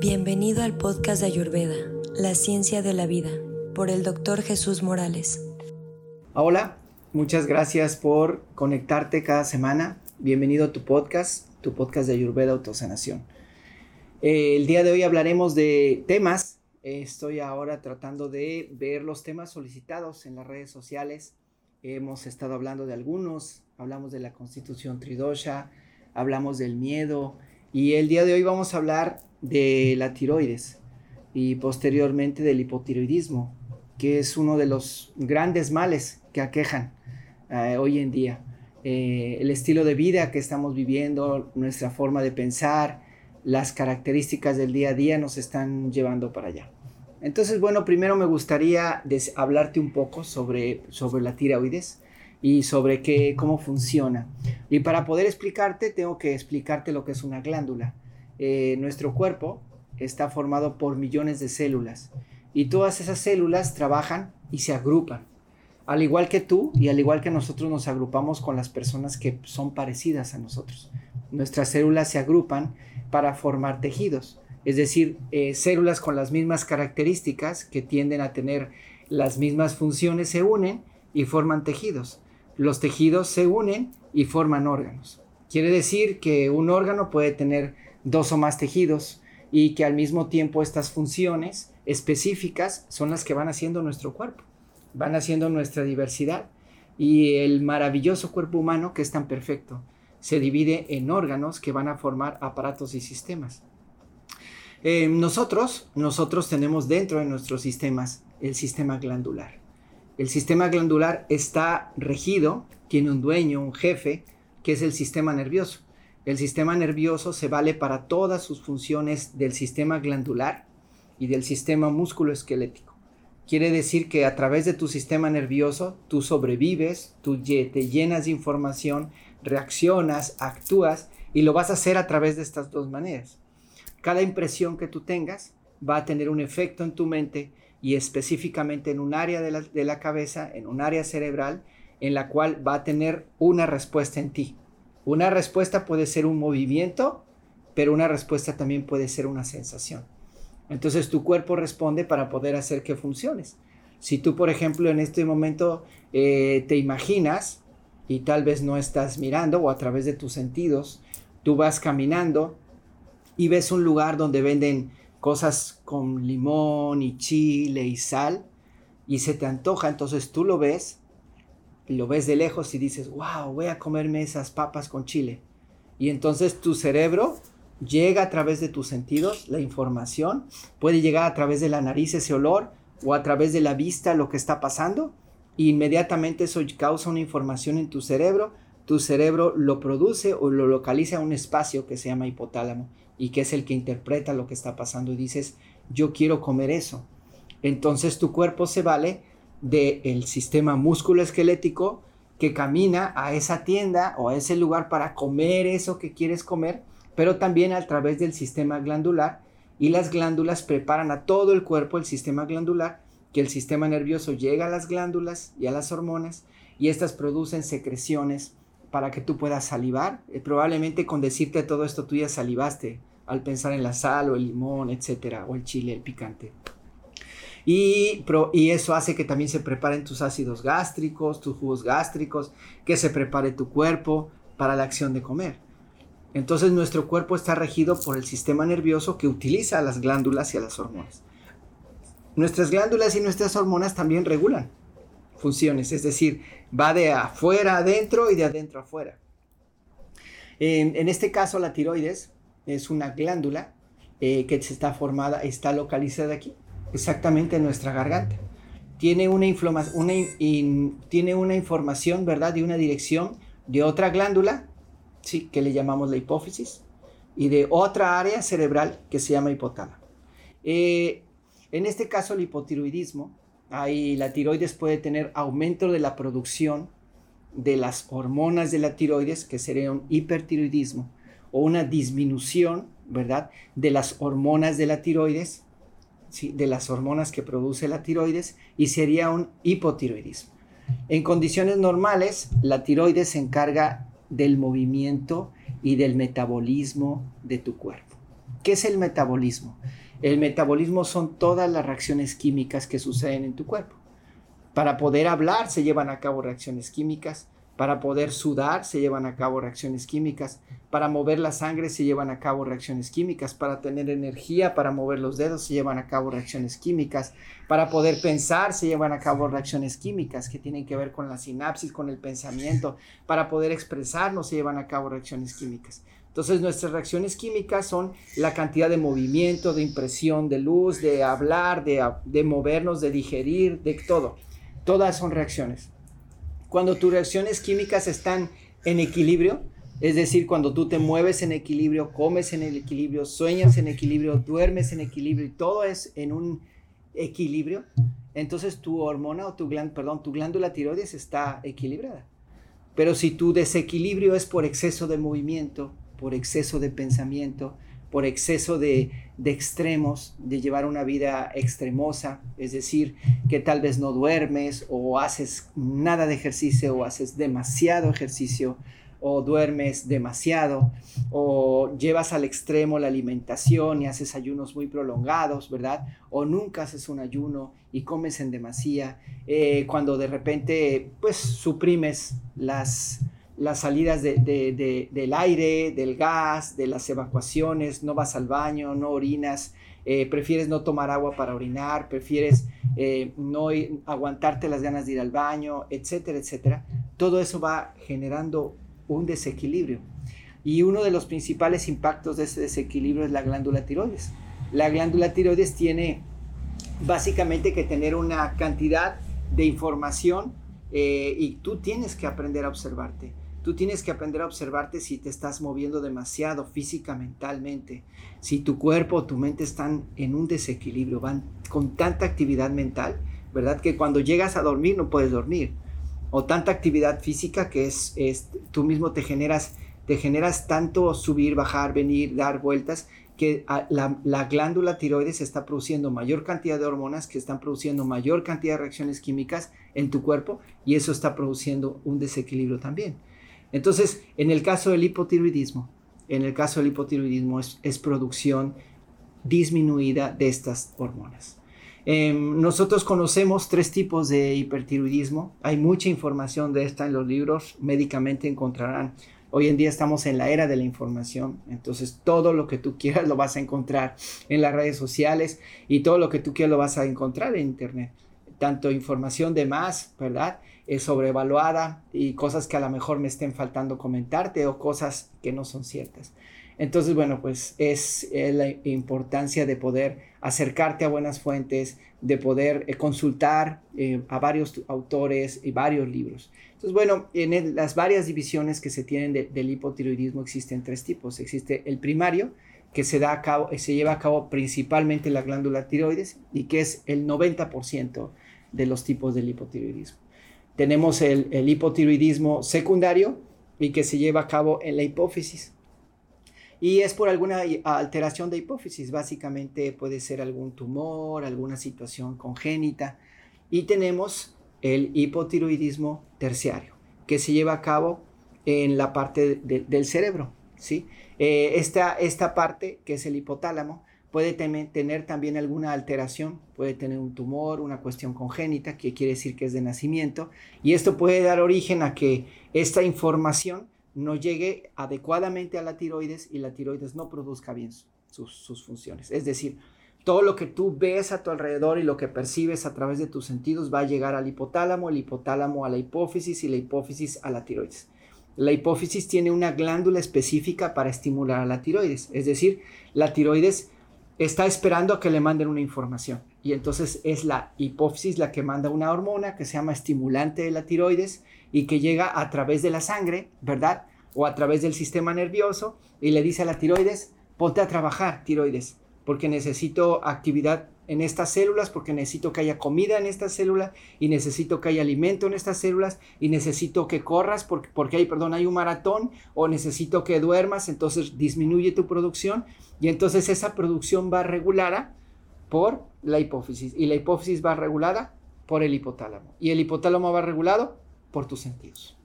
Bienvenido al podcast de Ayurveda, La Ciencia de la Vida, por el doctor Jesús Morales. Hola, muchas gracias por conectarte cada semana. Bienvenido a tu podcast, tu podcast de Ayurveda Autosanación. Eh, el día de hoy hablaremos de temas. estoy ahora tratando de ver los temas solicitados en las redes sociales. Hemos estado hablando de algunos, hablamos de la constitución tridosha, hablamos del miedo y el día de hoy vamos a hablar de la tiroides y posteriormente del hipotiroidismo, que es uno de los grandes males que aquejan eh, hoy en día. Eh, el estilo de vida que estamos viviendo, nuestra forma de pensar, las características del día a día nos están llevando para allá. Entonces, bueno, primero me gustaría hablarte un poco sobre, sobre la tiroides y sobre qué, cómo funciona. Y para poder explicarte, tengo que explicarte lo que es una glándula. Eh, nuestro cuerpo está formado por millones de células y todas esas células trabajan y se agrupan. Al igual que tú y al igual que nosotros nos agrupamos con las personas que son parecidas a nosotros. Nuestras células se agrupan para formar tejidos, es decir, eh, células con las mismas características que tienden a tener las mismas funciones se unen y forman tejidos. Los tejidos se unen y forman órganos. Quiere decir que un órgano puede tener dos o más tejidos y que al mismo tiempo estas funciones específicas son las que van haciendo nuestro cuerpo, van haciendo nuestra diversidad y el maravilloso cuerpo humano que es tan perfecto se divide en órganos que van a formar aparatos y sistemas. Eh, nosotros, nosotros tenemos dentro de nuestros sistemas el sistema glandular. El sistema glandular está regido, tiene un dueño, un jefe, que es el sistema nervioso. El sistema nervioso se vale para todas sus funciones del sistema glandular y del sistema musculoesquelético. Quiere decir que a través de tu sistema nervioso tú sobrevives, tú te llenas de información, reaccionas, actúas y lo vas a hacer a través de estas dos maneras. Cada impresión que tú tengas va a tener un efecto en tu mente y específicamente en un área de la, de la cabeza, en un área cerebral, en la cual va a tener una respuesta en ti. Una respuesta puede ser un movimiento, pero una respuesta también puede ser una sensación. Entonces tu cuerpo responde para poder hacer que funciones. Si tú, por ejemplo, en este momento eh, te imaginas y tal vez no estás mirando o a través de tus sentidos, tú vas caminando y ves un lugar donde venden cosas con limón y chile y sal y se te antoja, entonces tú lo ves lo ves de lejos y dices, wow, voy a comerme esas papas con chile. Y entonces tu cerebro llega a través de tus sentidos, la información, puede llegar a través de la nariz ese olor o a través de la vista lo que está pasando. E inmediatamente eso causa una información en tu cerebro, tu cerebro lo produce o lo localiza en un espacio que se llama hipotálamo y que es el que interpreta lo que está pasando y dices, yo quiero comer eso. Entonces tu cuerpo se vale del sistema musculoesquelético que camina a esa tienda o a ese lugar para comer eso que quieres comer, pero también a través del sistema glandular y las glándulas preparan a todo el cuerpo el sistema glandular, que el sistema nervioso llega a las glándulas y a las hormonas y estas producen secreciones para que tú puedas salivar. Eh, probablemente con decirte todo esto tú ya salivaste al pensar en la sal o el limón, etcétera, o el chile, el picante. Y, eso hace que también se preparen tus ácidos gástricos, tus jugos gástricos, que se prepare tu cuerpo para la acción de comer. Entonces nuestro cuerpo está regido por el sistema nervioso que utiliza las glándulas y a las hormonas. Nuestras glándulas y nuestras hormonas también regulan funciones, es decir, va de afuera adentro y de adentro afuera. En, en este caso la tiroides es una glándula eh, que está formada, está localizada aquí exactamente en nuestra garganta. Tiene una, una tiene una información, ¿verdad? De una dirección de otra glándula, ¿sí? Que le llamamos la hipófisis, y de otra área cerebral que se llama hipotálamo. Eh, en este caso, el hipotiroidismo, ahí la tiroides puede tener aumento de la producción de las hormonas de la tiroides, que sería un hipertiroidismo, o una disminución, ¿verdad?, de las hormonas de la tiroides, de las hormonas que produce la tiroides y sería un hipotiroidismo. En condiciones normales, la tiroides se encarga del movimiento y del metabolismo de tu cuerpo. ¿Qué es el metabolismo? El metabolismo son todas las reacciones químicas que suceden en tu cuerpo. Para poder hablar se llevan a cabo reacciones químicas, para poder sudar se llevan a cabo reacciones químicas, para mover la sangre se llevan a cabo reacciones químicas, para tener energía, para mover los dedos se llevan a cabo reacciones químicas, para poder pensar se llevan a cabo reacciones químicas que tienen que ver con la sinapsis, con el pensamiento, para poder expresarnos se llevan a cabo reacciones químicas. Entonces nuestras reacciones químicas son la cantidad de movimiento, de impresión de luz, de hablar, de, de movernos, de digerir, de todo. Todas son reacciones. Cuando tus reacciones químicas están en equilibrio, es decir, cuando tú te mueves en equilibrio, comes en equilibrio, sueñas en equilibrio, duermes en equilibrio y todo es en un equilibrio, entonces tu hormona o tu glándula, tu glándula tiroides está equilibrada. Pero si tu desequilibrio es por exceso de movimiento, por exceso de pensamiento, por exceso de, extremos, de llevar una vida extremosa, es decir, que tal vez no duermes o haces nada de ejercicio o haces demasiado ejercicio o duermes demasiado o llevas al extremo la alimentación y haces ayunos muy prolongados, ¿verdad? O nunca haces un ayuno y comes en demasía, eh, cuando de repente pues suprimes las las salidas del aire, del gas, de las evacuaciones, no vas al baño, no orinas, eh, prefieres no tomar agua para orinar, prefieres eh, no aguantarte las ganas de ir al baño, etcétera, etcétera. Todo eso va generando un desequilibrio. Y uno de los principales impactos de ese desequilibrio es la glándula tiroides. La glándula tiroides tiene básicamente que tener una cantidad de información eh, y tú tienes que aprender a observarte. Tú tienes que aprender a observarte si te estás moviendo demasiado física, mentalmente, si tu cuerpo o tu mente están en un desequilibrio, van con tanta actividad mental, ¿verdad? Que cuando llegas a dormir no puedes dormir. O tanta actividad física que es, es tú mismo te generas, te generas tanto subir, bajar, venir, dar vueltas, que la, la, glándula tiroides está produciendo mayor cantidad de hormonas que están produciendo mayor cantidad de reacciones químicas en tu cuerpo y eso está produciendo un desequilibrio también. Entonces, en el caso del hipotiroidismo, en el caso del hipotiroidismo es, producción disminuida de estas hormonas. Em, nosotros conocemos tres tipos de hipertiroidismo. Hay mucha información de esta en los libros. Médicamente encontrarán. Hoy en día estamos en la era de la información. Entonces todo lo que tú quieras lo vas a encontrar en las redes sociales y todo lo que tú quieras lo vas a encontrar en Internet. Tanto información de más, ¿verdad? Es sobrevaluada y cosas que a lo mejor me estén faltando comentarte o cosas que no son ciertas. Entonces, bueno, pues es la importancia de poder acercarte a buenas fuentes, de poder eh, consultar eh, a varios autores y varios libros. Entonces, bueno, en las varias divisiones que se tienen del hipotiroidismo existen tres tipos. Existe el primario, que se, da cabo, se lleva a cabo principalmente en la glándula tiroides y que es el 90% de los tipos del hipotiroidismo tenemos el, hipotiroidismo secundario y que se lleva a cabo en la hipófisis. Y es por alguna alteración de hipófisis, básicamente puede ser algún tumor, alguna situación congénita. Y tenemos el hipotiroidismo terciario, que se lleva a cabo en la parte del cerebro. ¿sí? Eh, esta, esta parte, que es el hipotálamo, puede tener también alguna alteración, puede tener un tumor, una cuestión congénita, que quiere decir que es de nacimiento, y esto puede dar origen a que esta información no llegue adecuadamente a la tiroides y la tiroides no produzca bien sus, funciones. Es decir, todo lo que tú ves a tu alrededor y lo que percibes a través de tus sentidos va a llegar al hipotálamo, el hipotálamo a la hipófisis y la hipófisis a la tiroides. La hipófisis tiene una glándula específica para estimular a la tiroides, es decir, la tiroides está esperando a que le manden una información. Y entonces es la hipófisis la que manda una hormona que se llama estimulante de la tiroides y que llega a través de la sangre, ¿verdad? O a través del sistema nervioso y le dice a la tiroides, ponte a trabajar, tiroides, porque necesito actividad en estas células, porque necesito que haya comida en estas células y necesito que haya alimento en estas células y necesito que corras porque, porque hay, perdón, hay un maratón o necesito que duermas, entonces disminuye tu producción y entonces esa producción va regulada por la hipófisis y la hipófisis va regulada por el hipotálamo y el hipotálamo va regulado por tus sentidos.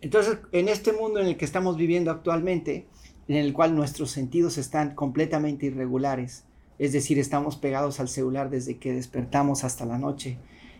Entonces, en este mundo en el que estamos viviendo actualmente, en el cual nuestros sentidos están completamente irregulares, es decir, estamos pegados al celular desde que despertamos hasta la noche,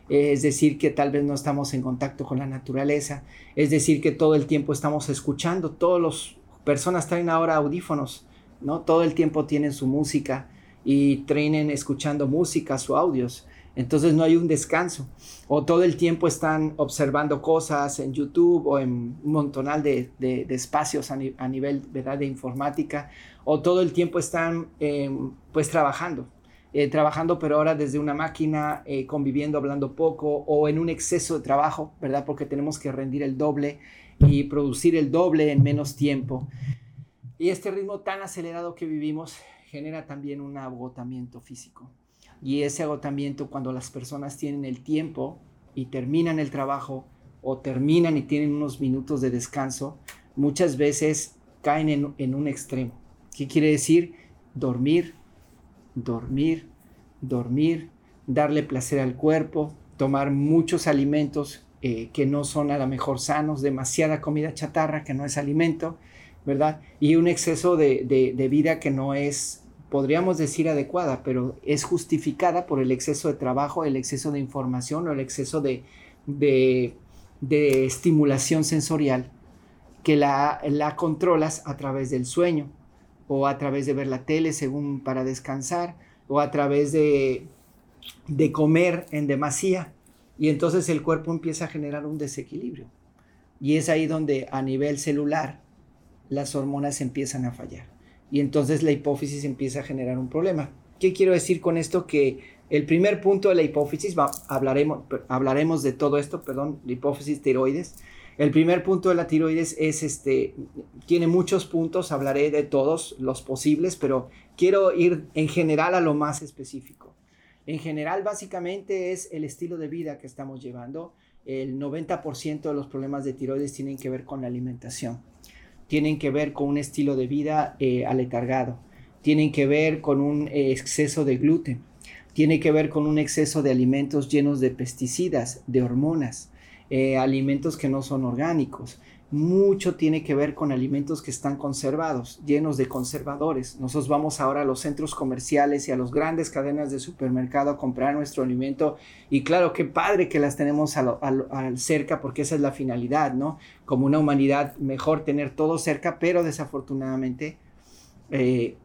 es decir, que tal vez no estamos en contacto con la naturaleza, es decir, que todo el tiempo estamos escuchando, todas las personas traen ahora audífonos, ¿no? Todo el tiempo tienen su música y trainen escuchando música, o audios. Entonces no hay un descanso. O todo el tiempo están observando cosas en YouTube o en un montonal de, de, espacios a, nivel ¿verdad? de informática. O todo el tiempo están em, pues trabajando. Eh, trabajando pero ahora desde una máquina, eh, conviviendo, hablando poco o en un exceso de trabajo, ¿verdad? Porque tenemos que rendir el doble y producir el doble en menos tiempo. Y este ritmo tan acelerado que vivimos genera también un agotamiento físico. Y ese agotamiento cuando las personas tienen el tiempo y terminan el trabajo o terminan y tienen unos minutos de descanso, muchas veces caen en, en un extremo. ¿Qué quiere decir? Dormir, dormir, dormir, darle placer al cuerpo, tomar muchos alimentos eh, que no son a lo mejor sanos, demasiada comida chatarra que no es alimento, ¿verdad? Y un exceso de, vida que no es podríamos decir adecuada, pero es justificada por el exceso de trabajo, el exceso de información o el exceso de, estimulación sensorial que la, controlas a través del sueño o a través de ver la tele según para descansar o a través de, de comer en demasía y entonces el cuerpo empieza a generar un desequilibrio y es ahí donde a nivel celular las hormonas empiezan a fallar y entonces la hipófisis empieza a generar un problema. ¿Qué quiero decir con esto? Que el primer punto de la hipófisis, hablaremos, hablaremos de todo esto, perdón, la hipófisis tiroides. El primer punto de la tiroides es este, tiene muchos puntos, hablaré de todos los posibles, pero quiero ir en general a lo más específico. En general, básicamente es el estilo de vida que estamos llevando. El 90% de los problemas de tiroides tienen que ver con la alimentación tienen que ver con un estilo de vida eh, aletargado, tienen que ver con un eh, exceso de gluten, tiene que ver con un exceso de alimentos llenos de pesticidas, de hormonas, eh, alimentos que no son orgánicos, mucho tiene que ver con alimentos que están conservados, llenos de conservadores. Nosotros vamos ahora a los centros comerciales y a las grandes cadenas de supermercado a comprar nuestro alimento y claro, qué padre que las tenemos al cerca porque esa es la finalidad, ¿no? Como una humanidad, mejor tener todo cerca, pero desafortunadamente eh,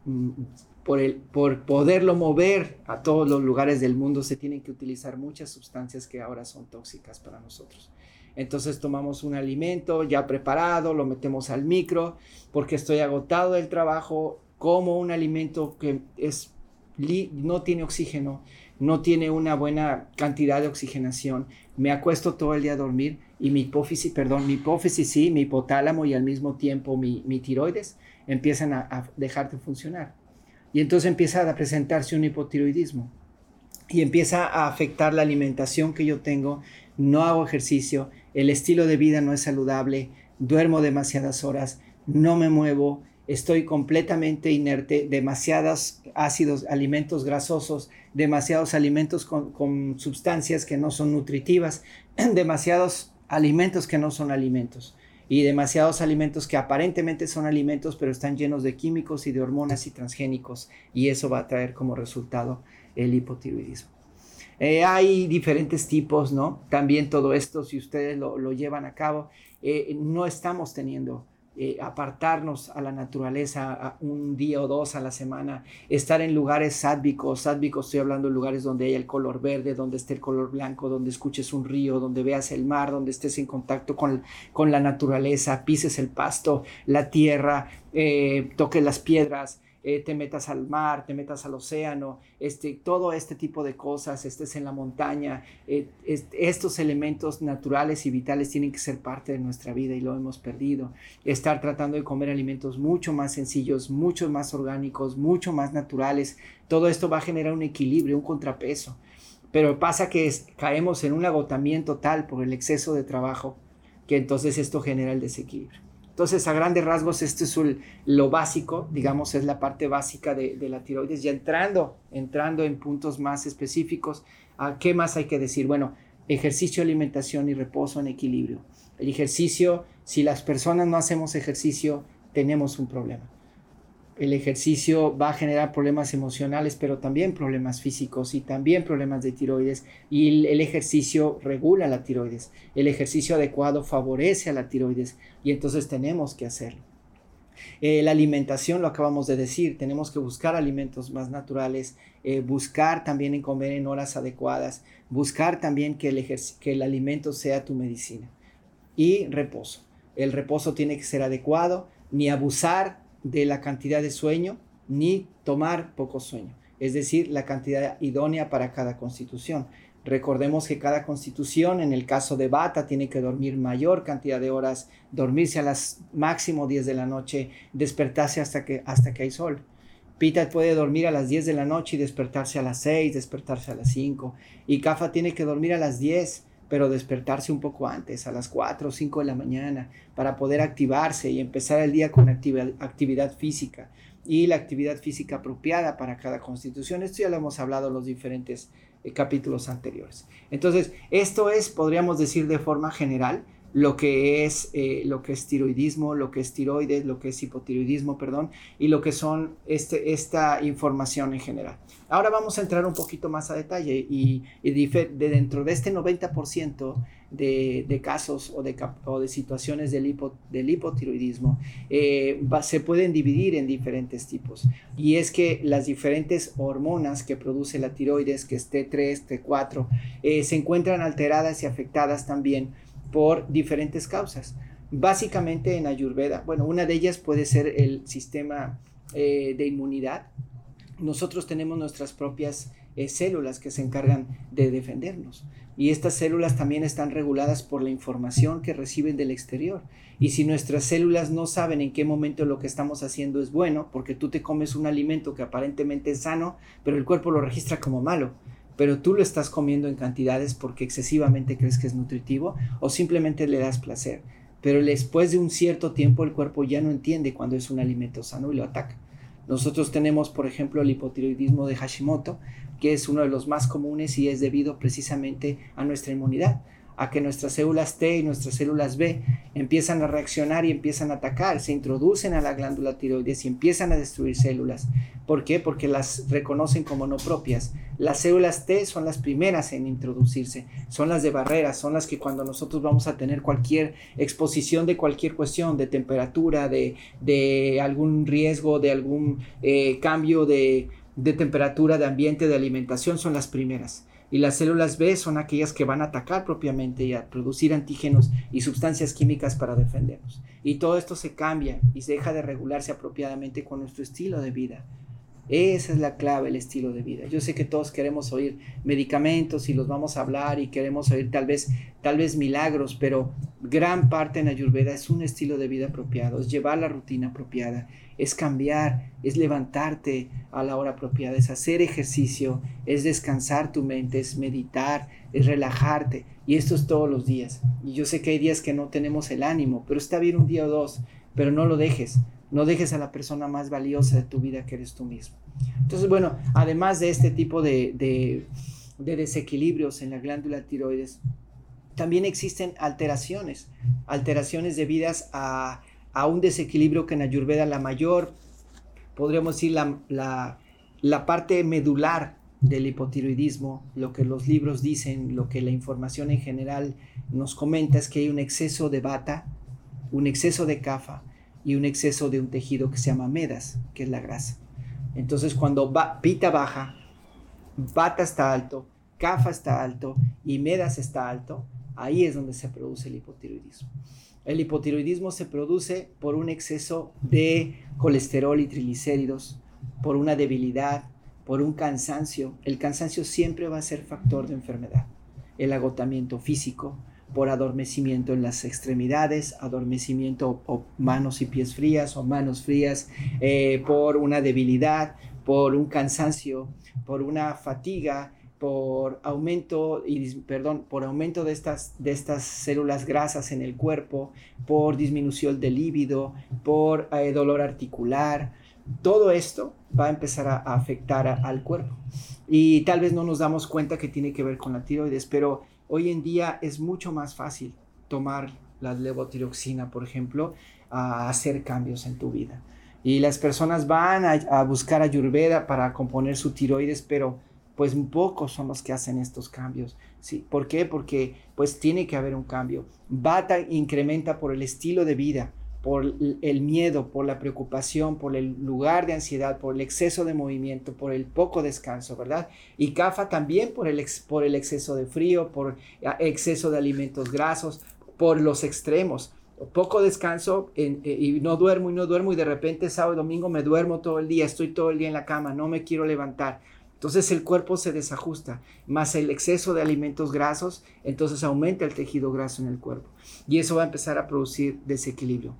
por, el, por poderlo mover a todos los lugares del mundo se tienen que utilizar muchas sustancias que ahora son tóxicas para nosotros. Entonces tomamos un alimento ya preparado, lo metemos al micro, porque estoy agotado del trabajo, como un alimento que es, no tiene oxígeno, no tiene una buena cantidad de oxigenación, me acuesto todo el día a dormir y mi hipófisis, perdón, mi hipófisis sí, mi hipotálamo y al mismo tiempo mi, tiroides empiezan a, a dejar de funcionar. Y entonces empieza a presentarse un hipotiroidismo y empieza a afectar la alimentación que yo tengo, no hago ejercicio, el estilo de vida no es saludable, duermo demasiadas horas, no me muevo, estoy completamente inerte, demasiados ácidos, alimentos grasosos, demasiados alimentos con, con, sustancias que no son nutritivas, demasiados alimentos que no son alimentos y demasiados alimentos que aparentemente son alimentos pero están llenos de químicos y de hormonas y transgénicos y eso va a traer como resultado el hipotiroidismo. Eh, hay diferentes tipos, ¿no? También todo esto, si ustedes lo, llevan a cabo, eh, no estamos teniendo eh, apartarnos a la naturaleza un día o dos a la semana, estar en lugares sádvicos, sádvicos estoy hablando de lugares donde hay el color verde, donde esté el color blanco, donde escuches un río, donde veas el mar, donde estés en contacto con, con la naturaleza, pises el pasto, la tierra, toques las piedras, eh, te metas al mar, te metas al océano, este, todo este tipo de cosas, estés en la montaña, eh, estos elementos naturales y vitales tienen que ser parte de nuestra vida y lo hemos perdido. Estar tratando de comer alimentos mucho más sencillos, mucho más orgánicos, mucho más naturales, todo esto va a generar un equilibrio, un contrapeso. Pero pasa que caemos en un agotamiento tal por el exceso de trabajo que entonces esto genera el desequilibrio. Entonces, a grandes rasgos, esto es lo básico, digamos, es la parte básica de, la tiroides. Ya entrando, entrando en puntos más específicos, ¿a ¿qué más hay que decir? Bueno, ejercicio, alimentación y reposo en equilibrio. El ejercicio, si las personas no hacemos ejercicio, tenemos un problema. El ejercicio va a generar problemas emocionales, pero también problemas físicos y también problemas de tiroides. Y el, ejercicio regula la tiroides. El ejercicio adecuado favorece a la tiroides y entonces tenemos que hacerlo. Eh, la alimentación, lo acabamos de decir, tenemos que buscar alimentos más naturales, eh, buscar también en comer en horas adecuadas, buscar también que el, que el alimento sea tu medicina. Y reposo. El reposo tiene que ser adecuado, ni abusar de la cantidad de sueño ni tomar poco sueño, es decir, la cantidad idónea para cada constitución. Recordemos que cada constitución, en el caso de Bata, tiene que dormir mayor cantidad de horas, dormirse a las máximo 10 de la noche, despertarse hasta que, hasta que hay sol. Pita puede dormir a las 10 de la noche y despertarse a las 6, despertarse a las 5. Y Kafa tiene que dormir a las 10 pero despertarse un poco antes, a las 4 o 5 de la mañana, para poder activarse y empezar el día con actividad, física y la actividad física apropiada para cada constitución. Esto ya lo hemos hablado en los diferentes eh, capítulos anteriores. Entonces, esto es, podríamos decir de forma general, lo que es eh, lo que es tiroidismo, lo que es tiroides, lo que es hipotiroidismo, perdón, y lo que son este, esta información en general. Ahora vamos a entrar un poquito más a detalle y, de dentro de este 90% de, de, casos o de, o de situaciones del, hipo, del hipotiroidismo eh, se pueden dividir en diferentes tipos. Y es que las diferentes hormonas que produce la tiroides, que es T3, T4, eh, se encuentran alteradas y afectadas también por diferentes causas. Básicamente en Ayurveda, bueno, una de ellas puede ser el sistema eh, de inmunidad. Nosotros tenemos nuestras propias eh, células que se encargan de defendernos. Y estas células también están reguladas por la información que reciben del exterior. Y si nuestras células no saben en qué momento lo que estamos haciendo es bueno, porque tú te comes un alimento que aparentemente es sano, pero el cuerpo lo registra como malo, pero tú lo estás comiendo en cantidades porque excesivamente crees que es nutritivo o simplemente le das placer. Pero después de un cierto tiempo el cuerpo ya no entiende cuando es un alimento sano y lo ataca. Nosotros tenemos, por ejemplo, el hipotiroidismo de Hashimoto, que es uno de los más comunes y es debido precisamente a nuestra inmunidad a que nuestras células T y nuestras células B empiezan a reaccionar y empiezan a atacar, se introducen a la glándula tiroides y empiezan a destruir células. ¿Por qué? Porque las reconocen como no propias. Las células T son las primeras en introducirse, son las de barrera, son las que cuando nosotros vamos a tener cualquier exposición de cualquier cuestión, de temperatura, de, algún riesgo, de algún eh, cambio de, de temperatura, de ambiente, de alimentación, son las primeras y las células B son aquellas que van a atacar propiamente y a producir antígenos y sustancias químicas para defendernos. Y todo esto se cambia y se deja de regularse apropiadamente con nuestro estilo de vida. Esa es la clave, el estilo de vida. Yo sé que todos queremos oír medicamentos y los vamos a hablar y queremos oír tal vez, tal vez milagros, pero gran parte en Ayurveda es un estilo de vida apropiado, es llevar la rutina apropiada, es cambiar, es levantarte a la hora apropiada, es hacer ejercicio, es descansar tu mente, es meditar, es relajarte. Y esto es todos los días. Y yo sé que hay días que no tenemos el ánimo, pero está bien un día o dos, pero no lo dejes no dejes a la persona más valiosa de tu vida que eres tú mismo. Entonces, bueno, además de este tipo de, desequilibrios en la glándula tiroides, también existen alteraciones, alteraciones debidas a, un desequilibrio que en Ayurveda la mayor, podríamos decir, la, la parte medular del hipotiroidismo, lo que los libros dicen, lo que la información en general nos comenta es que hay un exceso de bata, un exceso de cafa, y un exceso de un tejido que se llama medas, que es la grasa. Entonces cuando pita baja, bata está alto, cafa está alto y medas está alto, ahí es donde se produce el hipotiroidismo. El hipotiroidismo se produce por un exceso de colesterol y triglicéridos, por una debilidad, por un cansancio. El cansancio siempre va a ser factor de enfermedad. El agotamiento físico, por adormecimiento en las extremidades, adormecimiento o manos y pies frías o manos frías, eh, por una debilidad, por un cansancio, por una fatiga, por aumento y perdón, por aumento de estas, de estas células grasas en el cuerpo, por disminución del líbido, por eh, dolor articular. Todo esto va a empezar a, afectar al cuerpo. Y tal vez no nos damos cuenta que tiene que ver con la tiroides, pero Hoy en día es mucho más fácil tomar la levotiroxina, por ejemplo, a hacer cambios en tu vida. Y las personas van a, buscar ayurveda para componer su tiroides, pero pues pocos son los que hacen estos cambios. ¿sí? ¿Por qué? Porque pues tiene que haber un cambio. Bata incrementa por el estilo de vida, por el miedo, por la preocupación, por el lugar de ansiedad, por el exceso de movimiento, por el poco descanso, ¿verdad? Y CAFA también por el, por el exceso de frío, por exceso de alimentos grasos, por los extremos. Poco descanso eh, y no duermo y no duermo y de repente sábado y domingo me duermo todo el día, estoy todo el día en la cama, no me quiero levantar. Entonces el cuerpo se desajusta, más el exceso de alimentos grasos, entonces aumenta el tejido graso en el cuerpo y eso va a empezar a producir desequilibrio.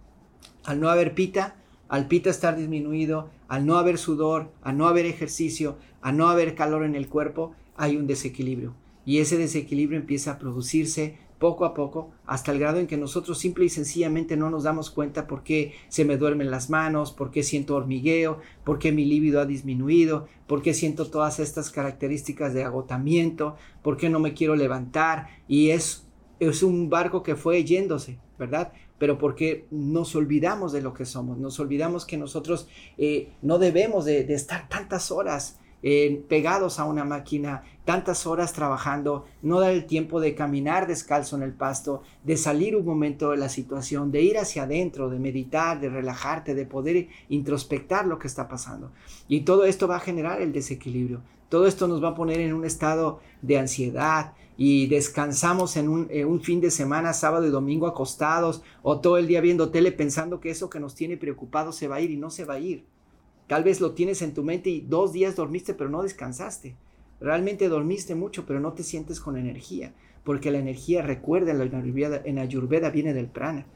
Al no haber pita, al pita estar disminuido, al no haber sudor, al no haber ejercicio, al no haber calor en el cuerpo, hay un desequilibrio. Y ese desequilibrio empieza a producirse poco a poco, hasta el grado en que nosotros simple y sencillamente no nos damos cuenta por qué se me duermen las manos, por qué siento hormigueo, por qué mi líbido ha disminuido, por qué siento todas estas características de agotamiento, por qué no me quiero levantar. Y es, es un barco que fue yéndose, ¿verdad? Pero porque nos olvidamos de lo que somos, nos olvidamos que nosotros eh, no debemos de, estar tantas horas eh, pegados a una máquina, tantas horas trabajando, no dar el tiempo de caminar descalzo en el pasto, de salir un momento de la situación, de ir hacia adentro, de meditar, de relajarte, de poder introspectar lo que está pasando. Y todo esto va a generar el desequilibrio. Todo esto nos va a poner en un estado de ansiedad y descansamos en un, en un, fin de semana, sábado y domingo acostados o todo el día viendo tele pensando que eso que nos tiene preocupados se va a ir y no se va a ir. Tal vez lo tienes en tu mente y dos días dormiste pero no descansaste. Realmente dormiste mucho pero no te sientes con energía. Porque la energía, recuerda, en Ayurveda viene del prana.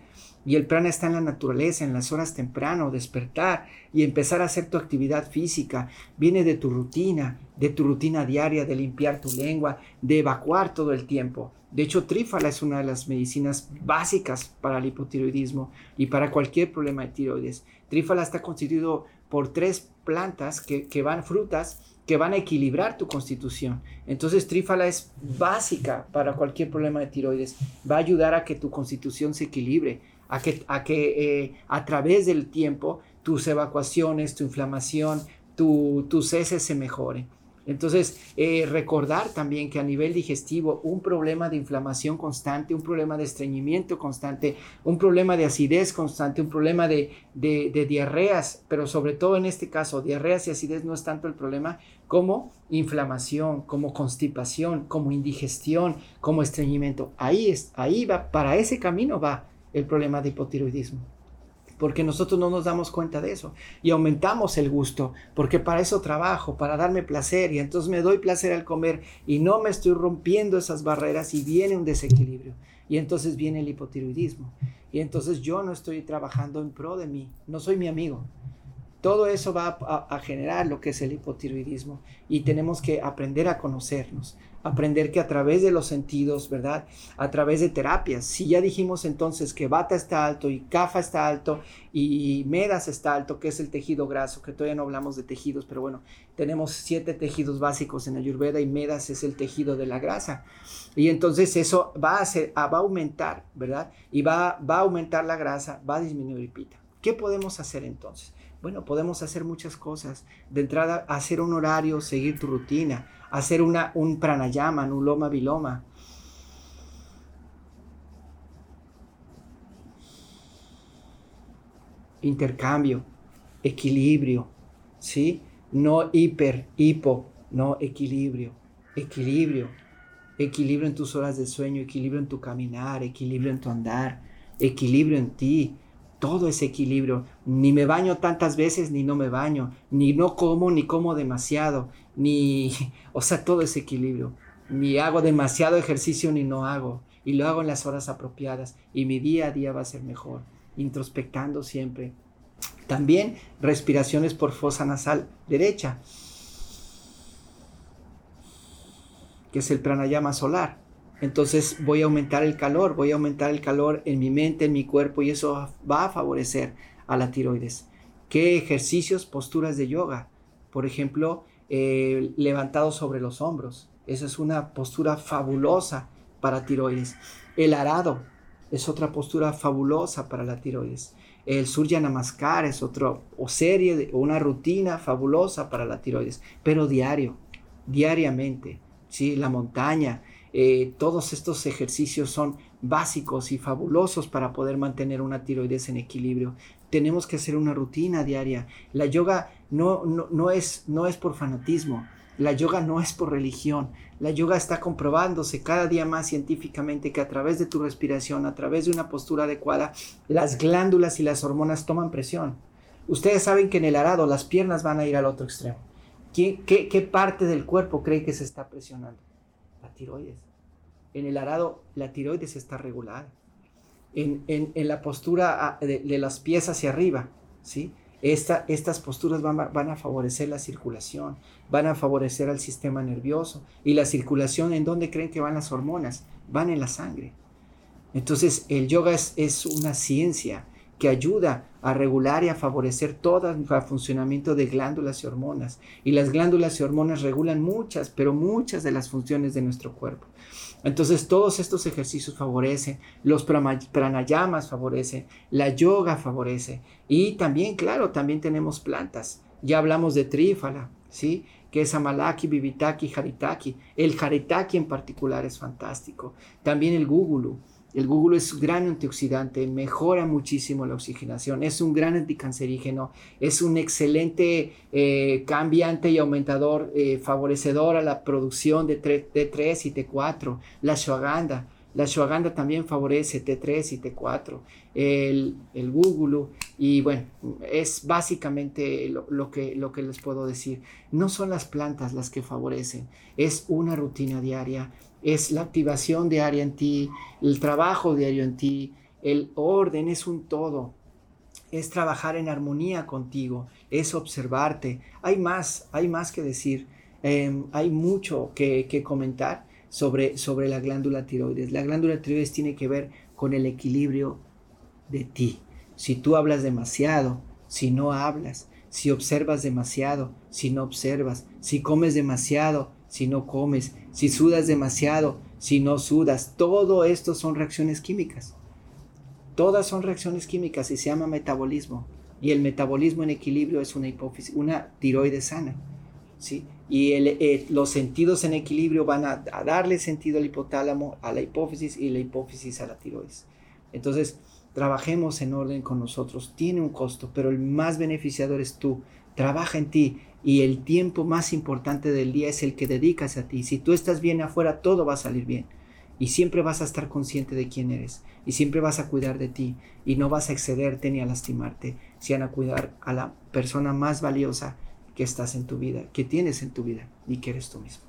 Y el prana está en la naturaleza, en las horas temprano, despertar y empezar a hacer tu actividad física. Viene de tu rutina, de tu rutina diaria, de limpiar tu lengua, de evacuar todo el tiempo. De hecho, trífala es una de las medicinas básicas para el hipotiroidismo y para cualquier problema de tiroides. Trífala está constituido por tres plantas que, van frutas que van a equilibrar tu constitución. Entonces, trífala es básica para cualquier problema de tiroides. Va a ayudar a que tu constitución se equilibre, a que a, que, eh, a través del tiempo tus evacuaciones, tu inflamación, tu, tus heces se mejoren. Entonces, eh, recordar también que a nivel digestivo, un problema de inflamación constante, un problema de estreñimiento constante, un problema de acidez constante, un problema de, de, diarreas, pero sobre todo en este caso, diarreas y acidez no es tanto el problema como inflamación, como constipación, como indigestión, como estreñimiento. Ahí, es, ahí va, para ese camino va el problema de hipotiroidismo porque nosotros no nos damos cuenta de eso. Y aumentamos el gusto, porque para eso trabajo, para darme placer y entonces me doy placer al comer y no me estoy rompiendo esas barreras y viene un desequilibrio. Y entonces viene el hipotiroidismo. Y entonces yo no estoy trabajando en pro de mí, no soy mi amigo. Todo eso va a, generar lo que es el hipotiroidismo y tenemos que aprender a conocernos, aprender que a través de los sentidos, ¿verdad? A través de terapias. Si ya dijimos entonces que Bata está alto y Kafa está alto y Medas está alto, que es el tejido graso, que todavía no hablamos de tejidos, pero bueno, tenemos siete tejidos básicos en Ayurveda y Medas es el tejido de la grasa. Y entonces eso va a, hacer, va a aumentar, ¿verdad? Y va, va a aumentar la grasa, va a disminuir pita. ¿Qué podemos hacer entonces? Bueno, podemos hacer muchas cosas. De entrada, hacer un horario, seguir tu rutina, hacer una, un pranayama, un loma viloma. Intercambio, equilibrio, ¿sí? No hiper, hipo, no equilibrio, equilibrio, equilibrio en tus horas de sueño, equilibrio en tu caminar, equilibrio en tu andar, equilibrio en ti, todo ese equilibrio. Ni me baño tantas veces ni no me baño, ni no como ni como demasiado, ni, o sea, todo ese equilibrio. Ni hago demasiado ejercicio ni no hago, y lo hago en las horas apropiadas, y mi día a día va a ser mejor, introspectando siempre. También respiraciones por fosa nasal derecha, que es el pranayama solar entonces voy a aumentar el calor, voy a aumentar el calor en mi mente, en mi cuerpo y eso va a favorecer a la tiroides. ¿Qué ejercicios, posturas de yoga? Por ejemplo, eh, levantado sobre los hombros. Esa es una postura fabulosa para tiroides. El arado, es otra postura fabulosa para la tiroides. El Surya Namaskar es otro, o serie, o una rutina fabulosa para la tiroides, pero diario, diariamente. ¿sí? La montaña, eh, todos estos ejercicios son básicos y fabulosos para poder mantener una tiroides en equilibrio. Tenemos que hacer una rutina diaria. La yoga no, no, es, no es por fanatismo, la yoga no es por religión. La yoga está comprobándose cada día más científicamente que a través de tu respiración, a través de una postura adecuada, las glándulas y las hormonas toman presión. Ustedes saben que en el arado las piernas van a ir al otro extremo. ¿Qué, qué, parte del cuerpo cree que se está presionando? La tiroides. En el arado la tiroides está regulada. En, la postura ah, de, las pies hacia arriba, ¿sí? estas posturas van, van, a favorecer la circulación, van a favorecer al sistema nervioso. Y la circulación, ¿en dónde creen que van las hormonas? Van en la sangre. Entonces, el yoga es una ciencia que ayuda a regular y a favorecer todo el funcionamiento de glándulas y hormonas. Y las glándulas y hormonas regulan muchas, pero muchas de las funciones de nuestro cuerpo. Entonces todos estos ejercicios favorecen, los pranayamas favorecen, la yoga favorece y también, claro, también tenemos plantas. Ya hablamos de trífala, ¿sí? que es Amalaki, Bibitaki, Haritaki. El Haritaki en particular es fantástico. También el Gugulu. El Google es un gran antioxidante, mejora muchísimo la oxigenación, es un gran anticancerígeno, es un excelente eh, cambiante y aumentador, eh, favorecedor a la producción de T3 y T4. La ashwagandha, la ashwagandha también favorece T3 y T4. El, el Google, y bueno, es básicamente lo que les puedo decir. No son las plantas las que favorecen, es una rutina diaria es la activación diaria en ti, el trabajo diario en ti, el orden es un todo, es trabajar en armonía contigo, es observarte. Hay más, hay más que decir, em, hay mucho que, comentar sobre, sobre la glándula tiroides. La glándula tiroides tiene que ver con el equilibrio de ti. Si tú hablas demasiado, si no hablas, si observas demasiado, si no observas, si comes demasiado, si no comes, si sudas demasiado, si no sudas. Todo esto son reacciones químicas. Todas son reacciones químicas y se llama metabolismo. Y el metabolismo en equilibrio es una hipófisis, una tiroides sana. ¿sí? Y eh, los sentidos en equilibrio van a, a, darle sentido al hipotálamo, a la hipófisis y la hipófisis a la tiroides. Entonces, trabajemos en orden con nosotros. Tiene un costo, pero el más beneficiador es tú. Trabaja en ti y el tiempo más importante del día es el que dedicas a ti. Si tú estás bien afuera, todo va a salir bien. Y siempre vas a estar consciente de quién eres. Y siempre vas a cuidar de ti. Y no vas a excederte ni a lastimarte, sino a cuidar a la persona más valiosa que estás en tu vida, que tienes en tu vida y que eres tú mismo.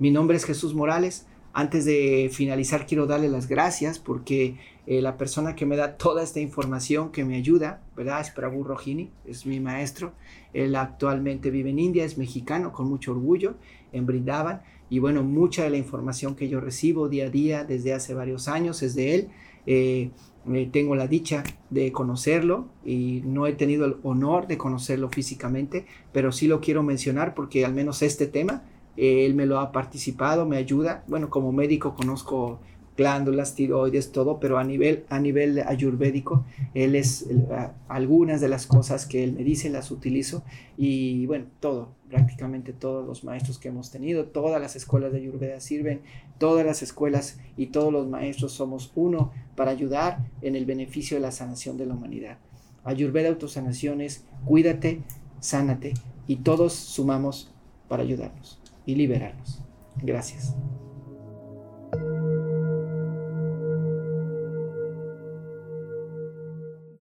Mi nombre es Jesús Morales. Antes de finalizar, quiero darle las gracias porque eh, la persona que me da toda esta información, que me ayuda, ¿verdad? Es Prabhu Rohini, es mi maestro. Él actualmente vive en India, es mexicano, con mucho orgullo, en Brindavan. Y bueno, mucha de la información que yo recibo día a día desde hace varios años es de él. Eh, eh, tengo la dicha de conocerlo y no he tenido el honor de conocerlo físicamente, pero sí lo quiero mencionar porque al menos este tema él me lo ha participado, me ayuda. Bueno, como médico conozco glándulas, tiroides, todo, pero a nivel, a nivel ayurvédico, él es algunas de las cosas que él me dice, las utilizo y bueno, todo, prácticamente todos los maestros que hemos tenido, todas las escuelas de ayurveda sirven, todas las escuelas y todos los maestros somos uno para ayudar en el beneficio de la sanación de la humanidad. Ayurveda Autosanación es cuídate, sánate y todos sumamos para ayudarnos y liberarnos. Gracias.